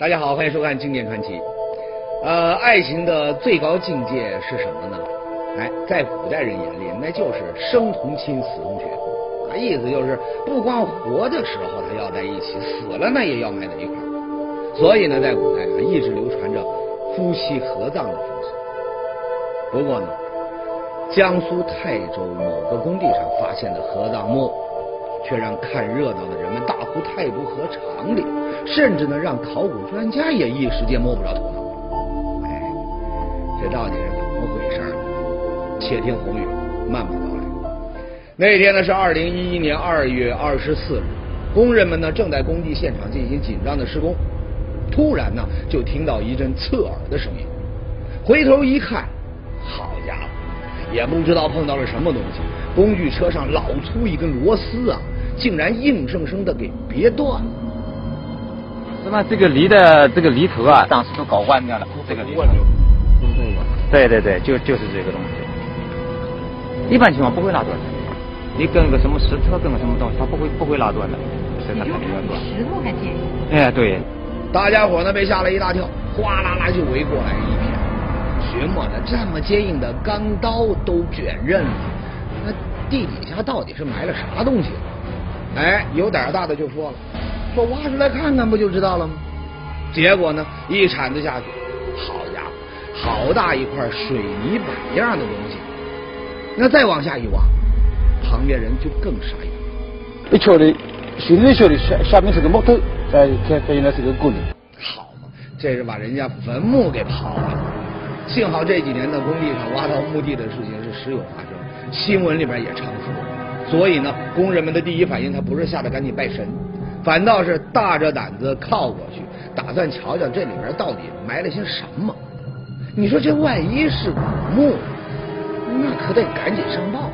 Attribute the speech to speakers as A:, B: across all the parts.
A: 大家好，欢迎收看《经典传奇》。呃，爱情的最高境界是什么呢？哎，在古代人眼里，那就是生同亲，死同血。啊，意思就是不光活的时候他要在一起，死了呢也要埋在一块儿。所以呢，在古代啊，一直流传着夫妻合葬的风俗。不过呢，江苏泰州某个工地上发现的合葬墓，却让看热闹的人们大呼太不合常理，甚至呢，让考古专家也一时间摸不着头脑。哎，这到底是怎么回事？且听红雨慢慢道来。那天呢是二零一一年二月二十四日，工人们呢正在工地现场进行紧张的施工，突然呢就听到一阵刺耳的声音，回头一看，好家伙，也不知道碰到了什么东西，工具车上老粗一根螺丝啊，竟然硬生生的给别断了。
B: 是吧？这个犁的这个犁头啊，当时都搞弯掉了，这个犁头。对对对，就就是这个东西。一般情况不会拉断的，你跟个什么石头，跟个什么东西，它不会不会拉断的，真的很难断。
C: 石头还坚硬？
B: 哎，对，
A: 大家伙呢被吓了一大跳，哗啦啦就围过来一片，寻摸着这么坚硬的钢刀都卷刃了，那地底下到底是埋了啥东西？哎，有胆大的就说了，说挖出来看看不就知道了吗？结果呢，一铲子下去，好家伙，好大一块水泥板样的东西。那再往下一挖，旁边人就更傻眼了。
D: 一瞧的，心里晓得下下面是个木头，再再再原来是个棍子。
A: 好嘛，这是把人家坟墓给刨了。幸好这几年的，工地上挖到墓地的事情是时有发生，新闻里边也常说。所以呢，工人们的第一反应，他不是吓得赶紧拜神，反倒是大着胆子靠过去，打算瞧瞧这里边到底埋了些什么。你说这万一是古墓，那可得赶紧上报。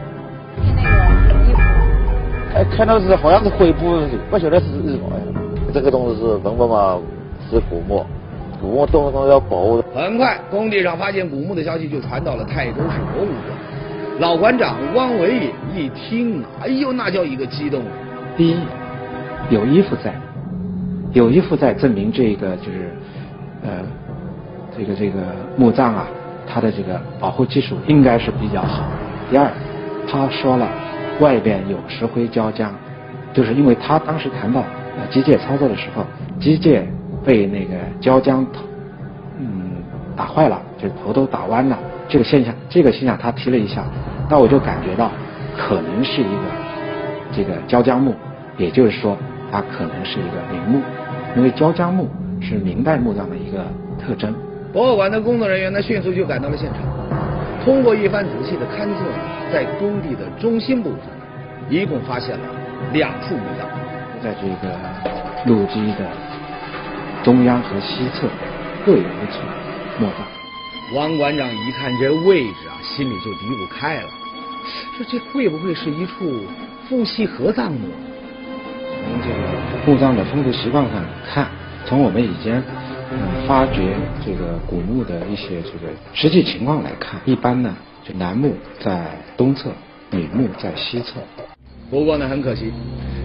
D: 哎，看到是好像是灰布，不晓得是日本呀。这个东西是文物嘛，是古墓，古墓动不动要保护的。
A: 很快，工地上发现古墓的消息就传到了泰州市博物馆。老馆长汪维也一听，哎呦，那叫一个激动！
E: 第一，有衣服在，有衣服在证明这个就是呃这个这个墓葬啊，它的这个保护技术应该是比较好。第二，他说了外边有石灰胶浆，就是因为他当时谈到机械操作的时候，机械被那个胶浆嗯打坏了，就是头都打弯了。这个现象，这个现象他提了一下，那我就感觉到可能是一个这个胶浆墓，也就是说它可能是一个陵墓，因为胶浆墓是明代墓葬的一个特征。
A: 博物馆的工作人员呢，迅速就赶到了现场，通过一番仔细的勘测，在工地的中心部分，一共发现了两处墓葬。
E: 在这个路基的中央和西侧各有一处墓葬。
A: 王馆长一看这位置啊，心里就嘀咕开了，说这会不会是一处夫妻合葬墓？
E: 从这个墓葬的风俗习惯上看，从我们以前嗯发掘这个古墓的一些这个实际情况来看，一般呢，就男墓在东侧，女墓在西侧。
A: 不过呢，很可惜，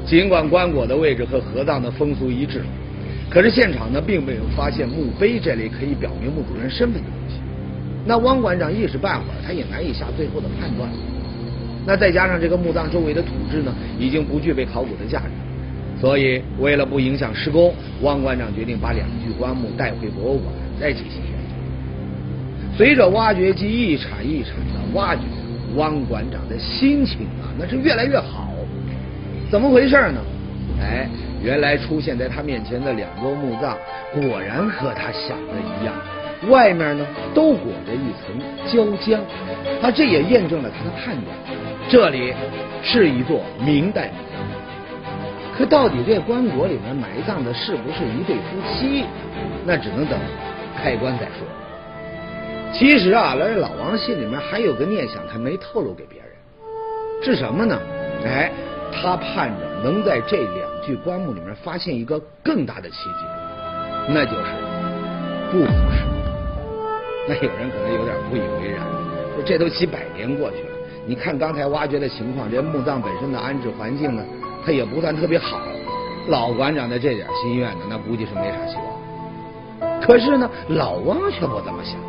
A: 尽管棺椁的位置和合葬的风俗一致，可是现场呢并没有发现墓碑这类可以表明墓主人身份的东西。那汪馆长一时半会儿他也难以下最后的判断。那再加上这个墓葬周围的土质呢，已经不具备考古的价值，所以为了不影响施工，汪馆长决定把两具棺木带回博物馆再进行研究。随着挖掘机一铲一铲的挖掘，汪馆长的心情啊那是越来越好。怎么回事呢？哎，原来出现在他面前的两座墓葬，果然和他想的一样。外面呢都裹着一层胶浆，那，这也验证了他的判断，这里是一座明代墓葬。可到底这棺椁里面埋葬的是不是一对夫妻，那只能等开棺再说。其实啊，这老王心里面还有个念想，他没透露给别人，是什么呢？哎，他盼着能在这两具棺木里面发现一个更大的奇迹，那就是不腐蚀。那有人可能有点不以为然，说这都几百年过去了，你看刚才挖掘的情况，这墓葬本身的安置环境呢，它也不算特别好。老馆长的这点心愿呢，那估计是没啥希望。可是呢，老汪却不这么想。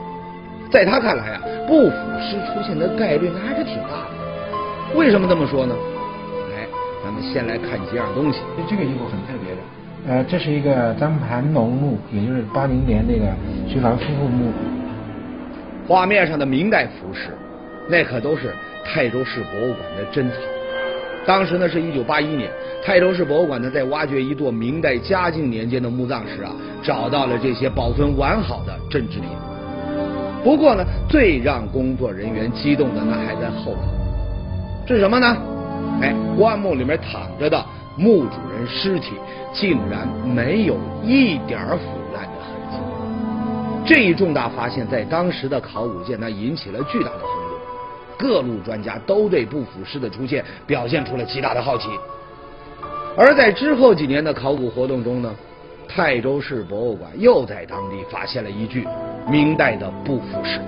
A: 在他看来啊，不腐尸出现的概率那还是挺大的。为什么这么说呢？来，咱们先来看几样东西。
E: 这个衣服很特别的，呃，这是一个张盘龙墓，也就是八零年那个徐凡夫妇墓。
A: 画面上的明代服饰，那可都是泰州市博物馆的珍藏。当时呢，是一九八一年，泰州市博物馆呢在挖掘一座明代嘉靖年间的墓葬时啊，找到了这些保存完好的镇制品。不过呢，最让工作人员激动的那还在后头，这是什么呢？哎，棺木里面躺着的墓主人尸体，竟然没有一点腐。这一重大发现，在当时的考古界那引起了巨大的轰动，各路专家都对不腐尸的出现表现出了极大的好奇。而在之后几年的考古活动中呢？泰州市博物馆又在当地发现了一具明代的不腐尸。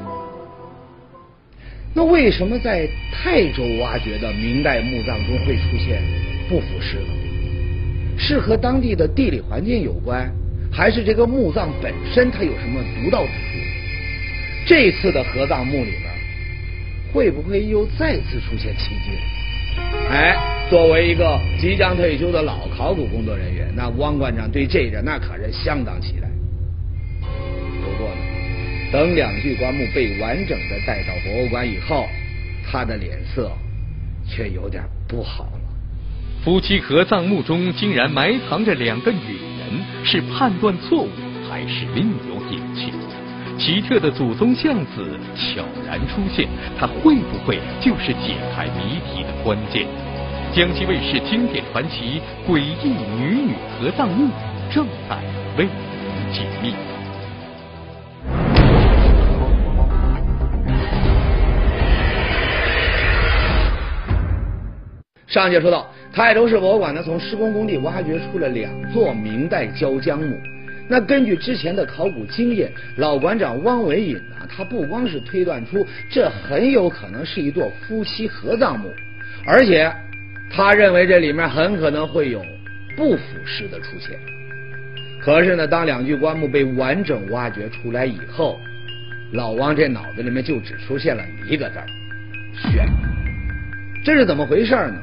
A: 那为什么在泰州挖掘的明代墓葬中会出现不腐尸呢？是和当地的地理环境有关，还是这个墓葬本身它有什么独到之处？这次的合葬墓里边会不会又再次出现奇迹？哎。作为一个即将退休的老考古工作人员，那汪馆长对这个那可是相当期待。不过呢，等两具棺木被完整的带到博物馆以后，他的脸色却有点不好了。
F: 夫妻合葬墓中竟然埋藏着两个女人，是判断错误还是另有隐情？奇特的祖宗像子悄然出现，它会不会就是解开谜题的关键？江西卫视经典传奇《诡异女女合葬墓》正在为您解密。
A: 上节说到，泰州市博物馆呢，从施工工地挖掘出了两座明代焦江墓。那根据之前的考古经验，老馆长汪维隐呢，他不光是推断出这很有可能是一座夫妻合葬墓，而且。他认为这里面很可能会有不腐尸的出现，可是呢，当两具棺木被完整挖掘出来以后，老王这脑子里面就只出现了一个字儿：悬。这是怎么回事呢？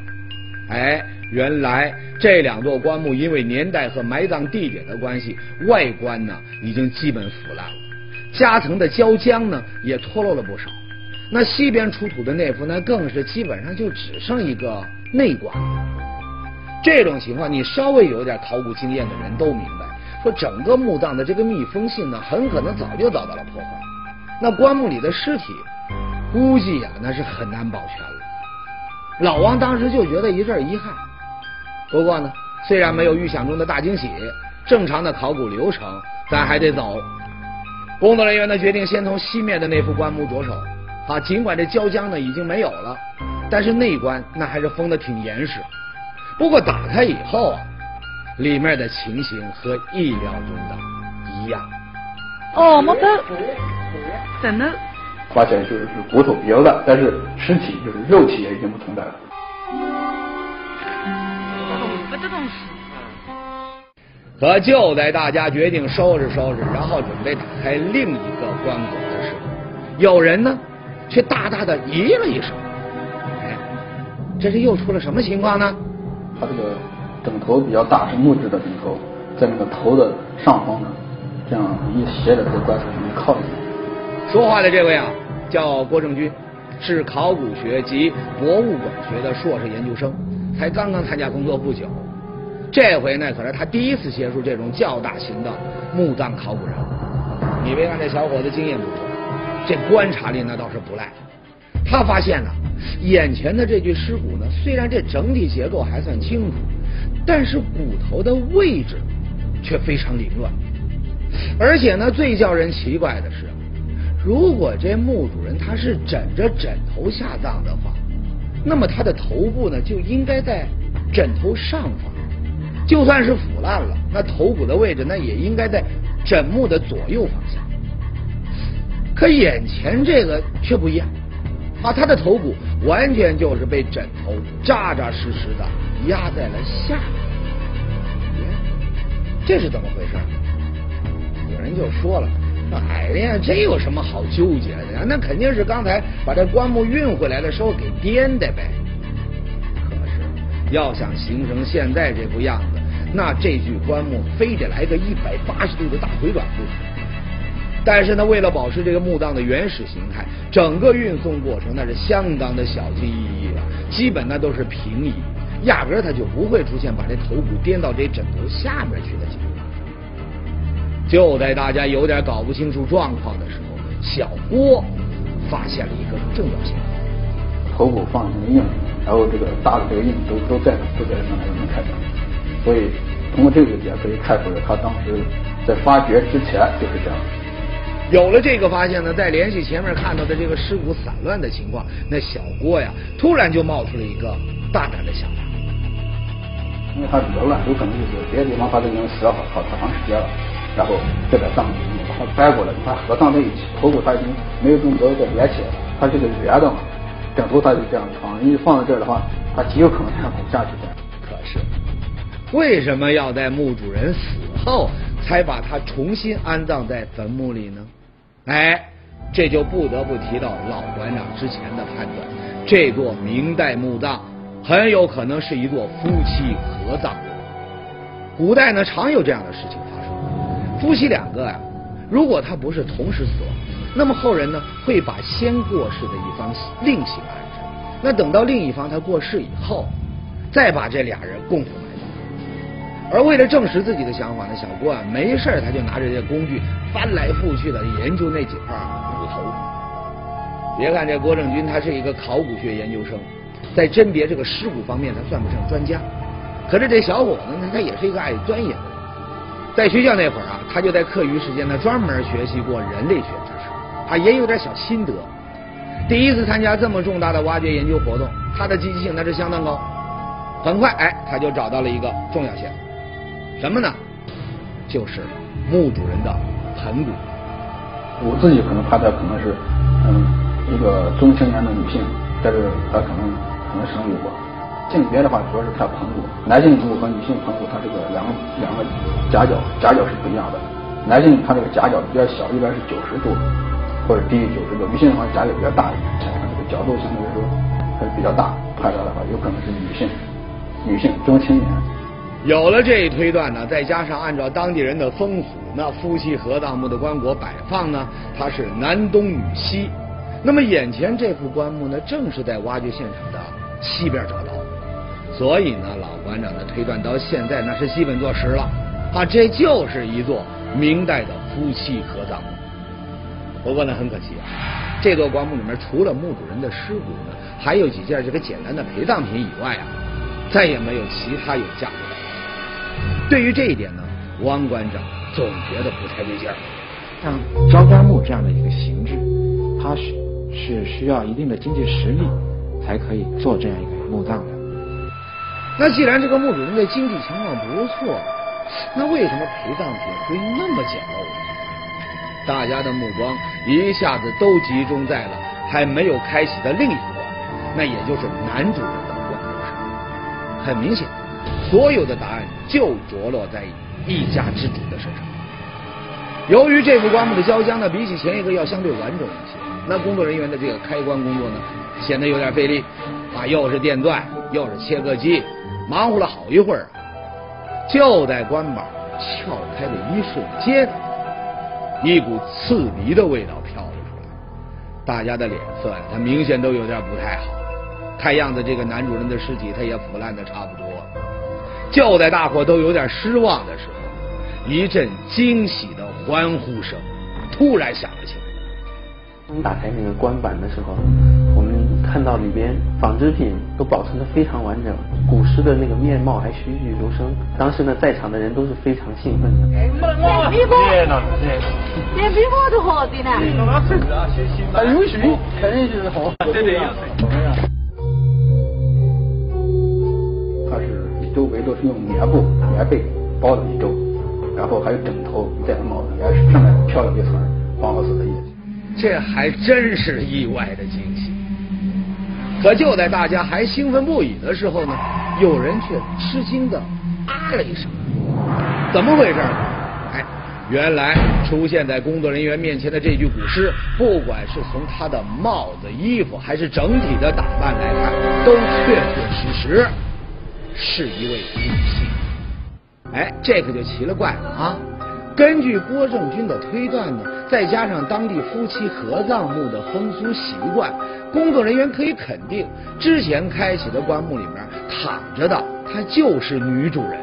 A: 哎，原来这两座棺木因为年代和埋葬地点的关系，外观呢已经基本腐烂了，夹层的胶浆呢也脱落了不少。那西边出土的那副，那更是基本上就只剩一个。内棺，这种情况，你稍微有点考古经验的人都明白，说整个墓葬的这个密封性呢，很可能早就遭到了破坏。那棺木里的尸体，估计呀，那是很难保全了。老王当时就觉得一阵遗憾。不过呢，虽然没有预想中的大惊喜，正常的考古流程咱还得走。工作人员呢决定先从西面的那副棺木着手。啊，尽管这胶浆呢已经没有了。但是内棺那还是封的挺严实，不过打开以后啊，里面的情形和意料中的一样。
C: 哦，木头，真的。
G: 发现就是骨头比较烂，但是尸体就是肉体也已经不存在了。
A: 可就在大家决定收拾收拾，然后准备打开另一个棺椁的时候，有人呢却大大的咦了一声。这是又出了什么情况呢？
G: 他这个枕头比较大，是木质的枕头，在那个头的上方呢，这样一斜着在棺材上面靠着。
A: 说话的这位啊，叫郭正军，是考古学及博物馆学的硕士研究生，才刚刚参加工作不久。这回呢，可是他第一次接触这种较大型的墓葬考古任务。你别看这小伙子经验不足，这观察力那倒是不赖。他发现呢。眼前的这具尸骨呢，虽然这整体结构还算清楚，但是骨头的位置却非常凌乱。而且呢，最叫人奇怪的是，如果这墓主人他是枕着枕头下葬的话，那么他的头部呢就应该在枕头上方。就算是腐烂了，那头骨的位置那也应该在枕木的左右方向。可眼前这个却不一样。啊，他的头骨完全就是被枕头扎扎实实的压在了下面，这是怎么回事？有人就说了：“哎呀，这有什么好纠结的呀？那肯定是刚才把这棺木运回来的时候给颠的呗。”可是要想形成现在这副样子，那这具棺木非得来个一百八十度的大回转不可。但是呢，为了保持这个墓葬的原始形态，整个运送过程那是相当的小心翼翼的，基本那都是平移，压根儿它就不会出现把这头骨颠到这枕头下面去的情况。就在大家有点搞不清楚状况的时候，小郭发现了一个重要线索：
G: 头骨放进印，然后这个大的这个印都都在都在上面能看到，所以通过这个也可以看出来，他当时在发掘之前就是这样。
A: 有了这个发现呢，再联系前面看到的这个尸骨散乱的情况，那小郭呀，突然就冒出了一个大胆的想法。
G: 因为它比较乱，有可能就是别的地方它都已经死了好好长时间了，然后这个葬把它掰过来，把它合葬在一起，头骨它已经没有这么多的连起来，它这个圆的嘛，枕头它就这样放，你放在这儿的话，它极有可能这样下去的。
A: 可是，为什么要在墓主人死后才把它重新安葬在坟墓里呢？哎，这就不得不提到老馆长之前的判断，这座明代墓葬很有可能是一座夫妻合葬墓。古代呢，常有这样的事情，夫妻两个呀，如果他不是同时死亡，那么后人呢会把先过世的一方另行安置，那等到另一方他过世以后，再把这俩人共同埋葬。而为了证实自己的想法呢，小郭啊没事他就拿着这些工具翻来覆去的研究那几块骨头。别看这郭正军他是一个考古学研究生，在甄别这个尸骨方面他算不上专家，可是这小伙子呢他也是一个爱钻研的。在学校那会儿啊，他就在课余时间呢专门学习过人类学知识，啊也有点小心得。第一次参加这么重大的挖掘研究活动，他的积极性那是相当高。很快哎，他就找到了一个重要线索。什么呢？就是墓主人的盆骨。
G: 我自己可能判断可能是，嗯，一个中青年的女性，但是她可能可能生育过。性别的话，主要是看盆骨。男性盆骨和女性盆骨，它这个两个两个夹角夹角是不一样的。男性他这个夹角比较小，一般是九十度或者低于九十度。女性的话夹角比较大一点，这个角度相对来说还是比较大。判断的话，有可能是女性，女性中青年。
A: 有了这一推断呢，再加上按照当地人的风俗，那夫妻合葬墓的棺椁摆放呢，它是男东女西。那么眼前这副棺木呢，正是在挖掘现场的西边找到。所以呢，老馆长的推断到现在那是基本坐实了啊，这就是一座明代的夫妻合葬墓。不过呢，很可惜啊，这座棺木里面除了墓主人的尸骨呢，还有几件这个简单的陪葬品以外啊，再也没有其他有价值的。对于这一点呢，汪馆长总觉得不太对劲儿。
E: 像招棺木这样的一个形制，它是是需要一定的经济实力才可以做这样一个墓葬的。
A: 那既然这个墓主人的经济情况不错，那为什么陪葬品会那么简陋呢？大家的目光一下子都集中在了还没有开启的另一个，那也就是男主人的棺木上。很明显。所有的答案就着落在一家之主的身上。由于这副棺木的胶浆呢，比起前一个要相对完整一些，那工作人员的这个开棺工作呢，显得有点费力啊，又是电钻，又是切割机，忙活了好一会儿。就在棺板撬开的一瞬间，一股刺鼻的味道飘了出来，大家的脸色呀，他明显都有点不太好。看样子，这个男主人的尸体他也腐烂的差不多了。就在大伙都有点失望的时候，一阵惊喜的欢呼声突然响了起来。
H: 我们打开那个棺板的时候，看到里边纺织品都保存的非常完整，古尸的那个面貌还栩栩如生。当时呢，在场的人都是非常兴奋的。
C: 连皮锅，连皮锅都好的呢。
G: 很有水，肯定是好。对对，有水。周围都是用棉布、棉被包了一周，然后还有枕头戴帽子，也是上面飘了一层黄褐色的叶子。
A: 这还真是意外的惊喜。可就在大家还兴奋不已的时候呢，有人却吃惊的啊了一声。怎么回事？哎，原来出现在工作人员面前的这具古尸，不管是从他的帽子、衣服，还是整体的打扮来看，都确确实实是一位女性。哎，这可就奇了怪了啊！根据郭正军的推断呢，再加上当地夫妻合葬墓的风俗习惯，工作人员可以肯定，之前开启的棺木里面躺着的，她就是女主人。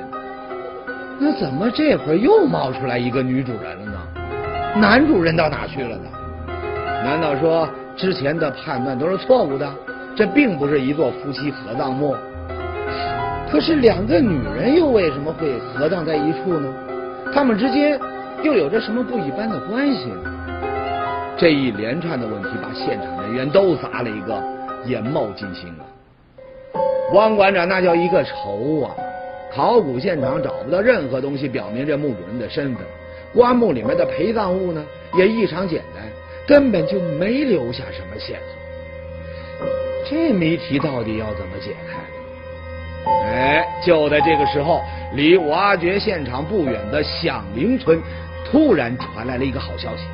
A: 那怎么这会儿又冒出来一个女主人了呢？男主人到哪去了呢？难道说之前的判断都是错误的？这并不是一座夫妻合葬墓。可是两个女人又为什么会合葬在一处呢？他们之间又有着什么不一般的关系呢？这一连串的问题把现场人员都砸了一个眼冒金星啊！汪馆长那叫一个愁啊！考古现场找不到任何东西表明这墓主人的身份，棺木里面的陪葬物呢也异常简单，根本就没留下什么线索。这谜题到底要怎么解开？哎，就在这个时候，离挖掘现场不远的响铃村突然传来了一个好消息，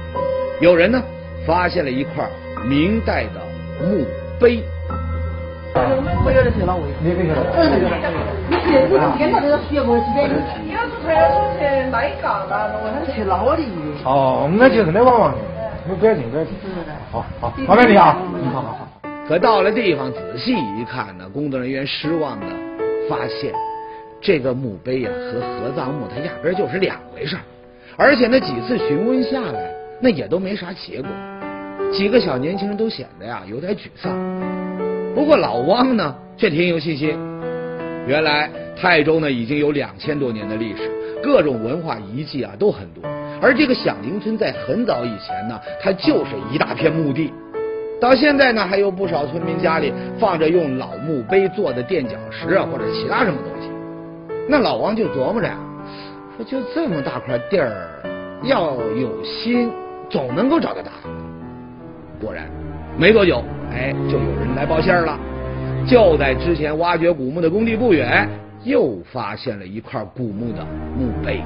A: 有人呢发现了一块明代的墓碑。
C: 我有点去哪位？你别去了。你去，你跟到那个学过几遍？你要是还要说去那一杠啦，我还是去哪里？
E: 哦，我们就这么往往的，你不要紧，不要紧。好好，麻烦你啊。好好好。
A: 可到了地方仔细一看呢，工作人员失望的发现，这个墓碑呀和合葬墓它压根就是两回事而且那几次询问下来，那也都没啥结果。几个小年轻人都显得呀有点沮丧。不过老汪呢，却挺有信心。原来泰州呢已经有两千多年的历史，各种文化遗迹啊都很多。而这个响铃村在很早以前呢，它就是一大片墓地。到现在呢，还有不少村民家里放着用老墓碑做的垫脚石啊，或者其他什么东西。那老王就琢磨着呀，说就这么大块地儿，要有心，总能够找到答案。果然，没多久。哎，就有人来报信儿了。就在之前挖掘古墓的工地不远，又发现了一块古墓的墓碑。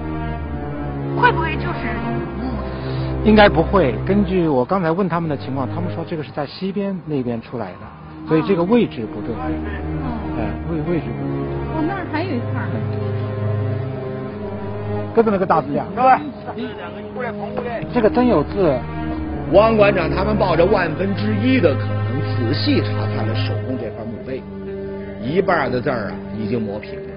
C: 会不会就是古墓？
E: 应该不会。根据我刚才问他们的情况，他们说这个是在西边那边出来的，所以这个位置不对。哦。哎，位位置不对。
C: 哦，那儿还有一块。
E: 跟着那个大字呀。这个真有字。
A: 汪馆长他们抱着万分之一的可能。仔细查看了手工这块墓碑，一半的字儿啊已经磨平了，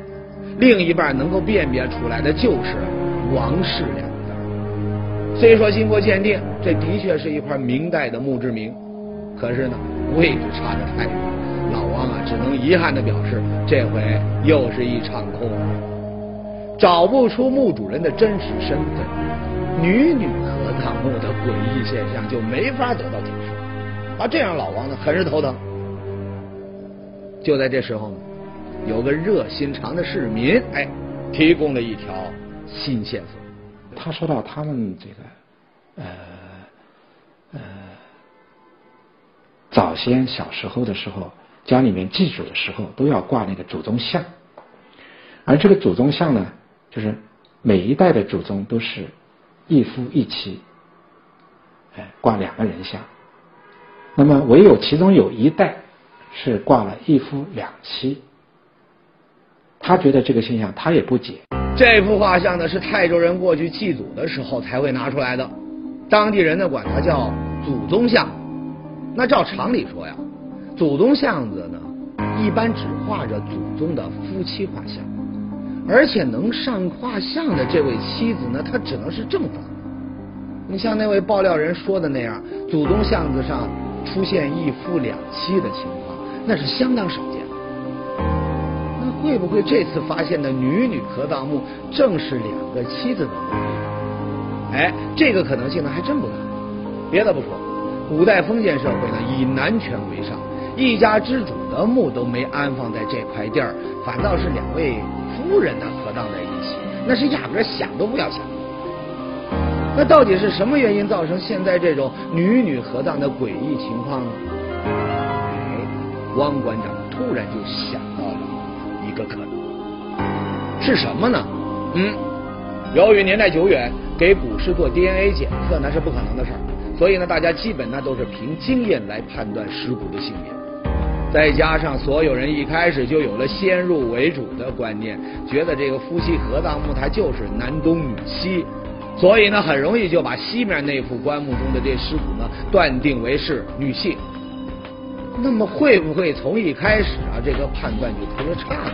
A: 另一半能够辨别出来的就是“王氏”两虽说经过鉴定，这的确是一块明代的墓志铭，可是呢位置差得太远，老王啊只能遗憾的表示，这回又是一场空，找不出墓主人的真实身份，女女合葬墓的诡异现象就没法得到解释。啊，这让老王呢很是头疼。就在这时候呢，有个热心肠的市民，哎，提供了一条新线索。
E: 他说到他们这个，呃呃，早先小时候的时候，家里面祭祖的时候都要挂那个祖宗像，而这个祖宗像呢，就是每一代的祖宗都是一夫一妻，哎，挂两个人像。那么唯有其中有一代是挂了一夫两妻，他觉得这个现象他也不解。
A: 这幅画像呢是泰州人过去祭祖的时候才会拿出来的，当地人呢管它叫祖宗像。那照常理说呀，祖宗像子呢一般只画着祖宗的夫妻画像，而且能上画像的这位妻子呢，她只能是正房。你像那位爆料人说的那样，祖宗像子上。出现一夫两妻的情况，那是相当少见。会不会这次发现的女女合葬墓正是两个妻子的墓？哎，这个可能性呢还真不大。别的不说，古代封建社会呢以男权为上，一家之主的墓都没安放在这块地儿，反倒是两位夫人呢合葬在一起，那是压根想都不要想。那到底是什么原因造成现在这种女女合葬的诡异情况呢？哎，汪馆长突然就想到了个可能，是什么呢？嗯，由于年代久远，给古尸做 DNA 检测那是不可能的事儿，所以呢，大家基本呢都是凭经验来判断尸骨的性别。再加上所有人一开始就有了先入为主的观念，觉得这个夫妻合葬墓它就是男东女西，所以呢，很容易就把西面那副棺木中的这尸骨呢断定为是女性。那么会不会从一开始啊这个判断就出了岔呢？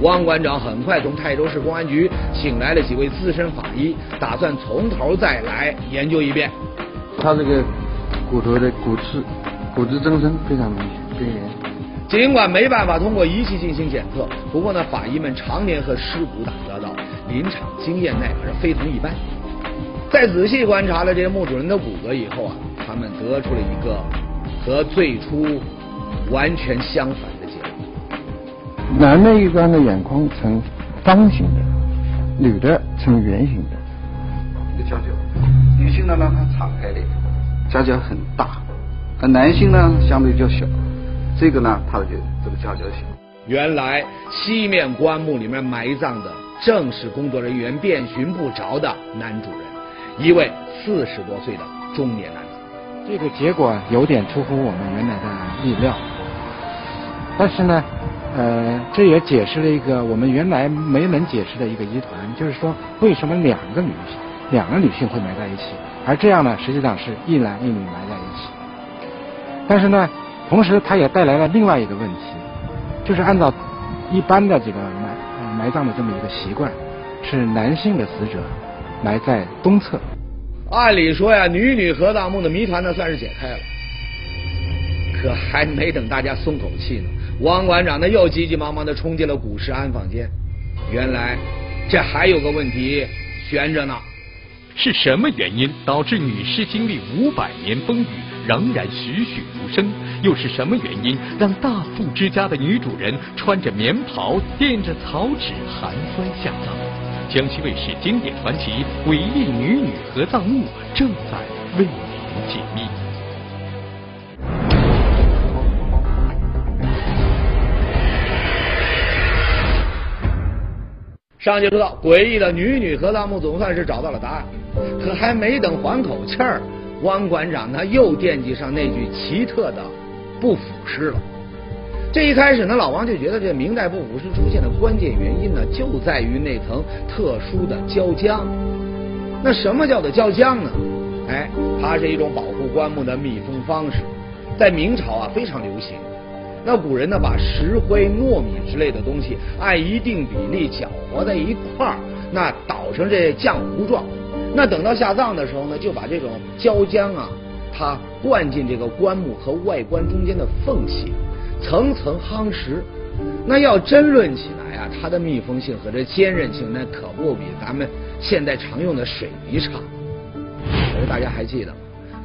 A: 汪馆长很快从泰州市公安局请来了几位资深法医，打算从头再来研究一遍。
I: 他这个骨头的骨质骨质增生非常明显。对。
A: 尽管没办法通过仪器进行检测，不过呢，法医们常年和尸骨打交道，临场经验那可是非同一般。在仔细观察了这些墓主人的骨骼以后啊，他们得出了一个和最初完全相反的结果：
I: 男的一般的眼眶呈方形的，女的呈圆形的。
G: 一个角角，女性的呢，它敞开的，角角很大；而男性呢，相对较小。这个呢，它就这个角角小。
A: 原来西面棺木里面埋葬的正是工作人员遍寻不着的男主人，一位四十多岁的中年男子。
E: 这个结果有点出乎我们原来的意料，但是呢，呃，这也解释了一个我们原来没能解释的一个疑团，就是说为什么两个女性两个女性会埋在一起，而这样呢，实际上是一男一女埋在一起。但是呢。同时，它也带来了另外一个问题，就是按照一般的这个埋埋葬的这么一个习惯，是男性的死者埋在东侧。
A: 按理说呀，女女合葬墓的谜团呢算是解开了，可还没等大家松口气呢，汪馆长呢又急急忙忙的冲进了古尸安放间。原来这还有个问题悬着呢，
F: 是什么原因导致女尸经历五百年风雨仍然栩栩如生？又是什么原因让大富之家的女主人穿着棉袍垫着草纸寒酸下葬？江西卫视经典传奇《诡异女女合葬墓》正在为您解密。
A: 上集说到，诡异的女女合葬墓总算是找到了答案，可还没等缓口气儿，汪馆长他又惦记上那句奇特的。不腐尸了。这一开始呢，老王就觉得这明代不腐尸出现的关键原因呢，就在于那层特殊的胶浆。那什么叫做胶浆呢？哎，它是一种保护棺木的密封方式，在明朝啊非常流行。那古人呢，把石灰、糯米之类的东西按一定比例搅和在一块儿，那捣成这浆糊状。那等到下葬的时候呢，就把这种胶浆啊。它灌进这个棺木和外观中间的缝隙，层层夯实。那要争论起来啊，它的密封性和这坚韧性，那可不比咱们现在常用的水泥差。可是大家还记得吗，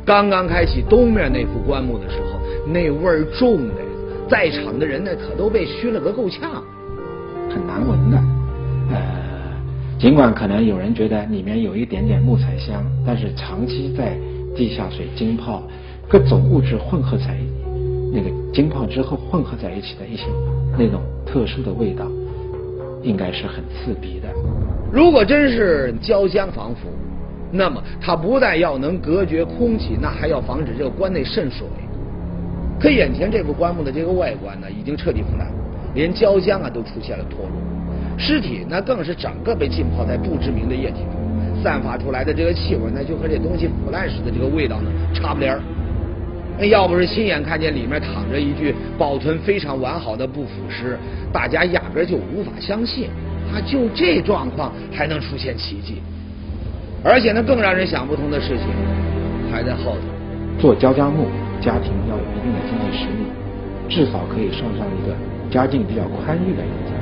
A: 刚刚开启东面那副棺木的时候，那味儿重的，在场的人呢可都被熏了个够呛，
E: 很难闻的。呃，尽管可能有人觉得里面有一点点木材香，但是长期在。地下水浸泡，各种物质混合在一起那个浸泡之后混合在一起的一些那种特殊的味道，应该是很刺鼻的。
A: 如果真是胶浆防腐，那么它不但要能隔绝空气，那还要防止这个棺内渗水。可眼前这副棺木的这个外观呢，已经彻底腐烂，连胶浆啊都出现了脱落，尸体那更是整个被浸泡在不知名的液体中。散发出来的这个气味，那就和这东西腐烂时的这个味道呢差不离儿。那要不是亲眼看见里面躺着一具保存非常完好的不腐尸，大家压根就无法相信，啊，就这状况还能出现奇迹。而且呢，更让人想不通的事情还在后头。
E: 做焦家木，家庭要有一定的经济实力，至少可以算上一个家境比较宽裕的一家。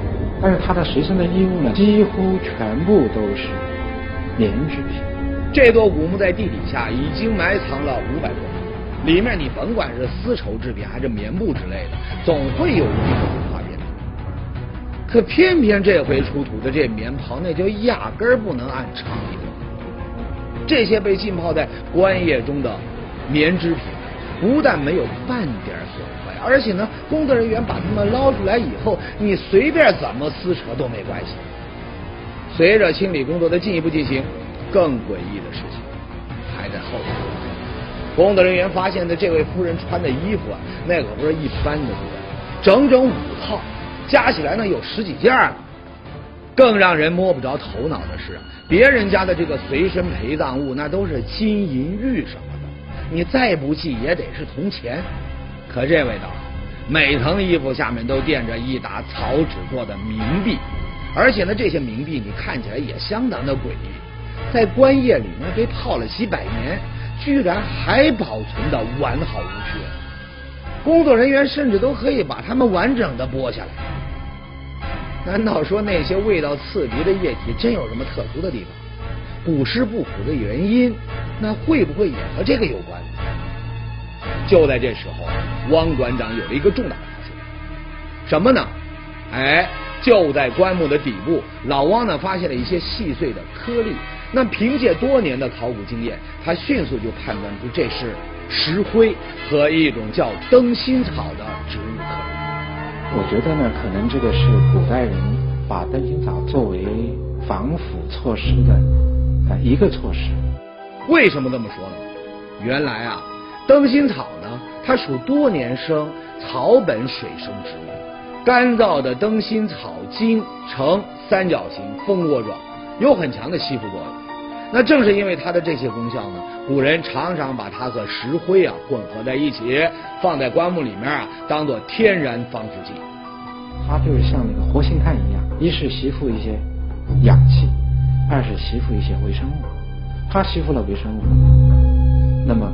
E: 但是他的随身的衣物呢，几乎全部都是。棉制品，
A: 这座古墓在地底下已经埋藏了五百多年，里面你甭管是丝绸制品还是棉布之类的，总会有一部分化变可偏偏这回出土的这棉袍，那就压根儿不能按常理。这些被浸泡在棺液中的棉织品，不但没有半点损坏，而且呢，工作人员把它们捞出来以后，你随便怎么撕扯都没关系。随着清理工作的进一步进行，更诡异的事情还在后头。工作人员发现的这位夫人穿的衣服啊，那可不是一般的多，整整五套，加起来呢有十几件儿。更让人摸不着头脑的是，别人家的这个随身陪葬物那都是金银玉什么的，你再不济也得是铜钱。可这位倒好，每层衣服下面都垫着一沓草纸做的冥币，而且呢，这些冥币你看起来也相当的诡异，在棺液里面被泡了几百年。居然还保存的完好无缺，工作人员甚至都可以把它们完整的剥下来。难道说那些味道刺鼻的液体真有什么特殊的地方？古尸不腐的原因，那会不会也和这个有关？就在这时候，汪馆长有了一个重大的发现，什么呢？哎，就在棺木的底部，老汪呢发现了一些细碎的颗粒。那凭借多年的考古经验，他迅速就判断出这是石灰和一种叫灯芯草的植物。
E: 我觉得呢，可能这个是古代人把灯芯草作为防腐措施的呃一个措施。
A: 为什么这么说呢？原来啊，灯芯草呢，它属多年生草本水生植物，干燥的灯芯草茎呈三角形蜂窝状，有很强的吸附作用。那正是因为它的这些功效呢，古人常常把它和石灰啊混合在一起，放在棺木里面啊，当做天然防腐剂。
E: 它就是像那个活性炭一样，一是吸附一些氧气，二是吸附一些微生物。它吸附了微生物，那么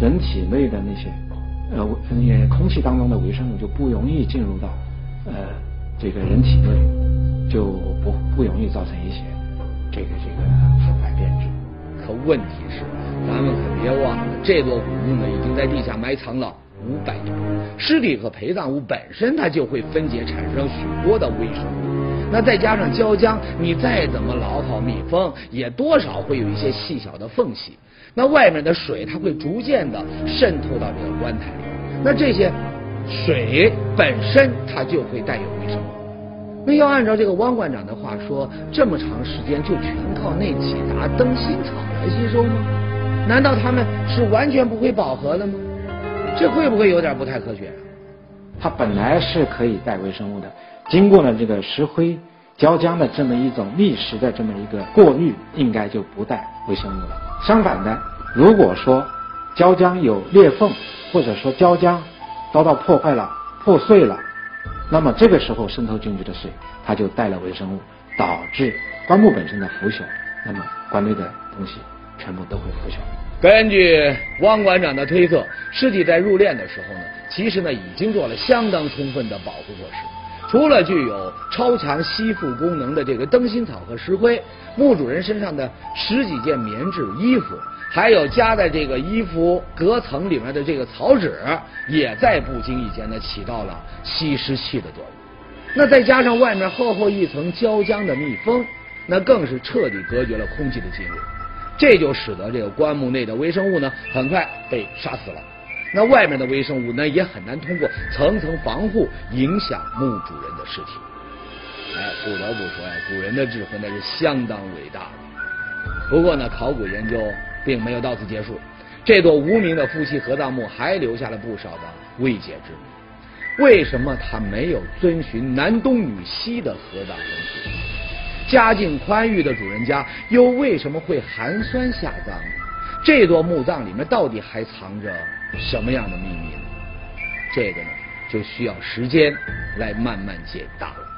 E: 人体内的那些呃那些空气当中的微生物就不容易进入到呃这个人体内，就不不容易造成一些这个这个腐败。
A: 问题是，咱们可别忘了，这座古墓呢已经在地下埋藏了五百年，尸体和陪葬物本身它就会分解产生许多的。微生物，那再加上胶浆，你再怎么牢靠密封，也多少会有一些细小的。缝隙，那外面的。水它会逐渐的。渗透到这个棺材里，那这些水本身它就会带有微生物。那要按照这个汪馆长的话说，这么长时间就全靠那几沓灯芯草来吸收吗？难道他们是完全不会饱和的吗？这会不会有点不太科学？
E: 它本来是可以带微生物的，经过了这个石灰胶浆的这么一种觅食的这么一个过滤，应该就不带微生物了。相反的，如果说胶浆有裂缝，或者说胶浆遭到破坏了、破碎了。那么这个时候渗透进去的水，它就带了微生物，导致棺木本身的腐朽。那么棺内的东西全部都会腐朽。
A: 根据汪馆长的推测，尸体在入殓的时候呢，其实呢已经做了相当充分的保护措施。除了具有超强吸附功能的这个灯芯草和石灰，墓主人身上的十几件棉质衣服。还有夹在这个衣服隔层里面的这个草纸，也在不经意间呢起到了吸湿气的作用。那再加上外面厚厚一层胶浆的密封，那更是彻底隔绝了空气的进入。这就使得这个棺木内的微生物呢很快被杀死了。那外面的微生物呢也很难通过层层防护影响墓主人的尸体。哎，不得不说呀，古人的智慧那是相当伟大的。不过呢，考古研究。并没有到此结束，这座无名的夫妻合葬墓还留下了不少的未解之谜。为什么他没有遵循男东女西的合葬风俗？家境宽裕的主人家又为什么会寒酸下葬？这座墓葬里面到底还藏着什么样的秘密呢？这个呢，就需要时间来慢慢解答了。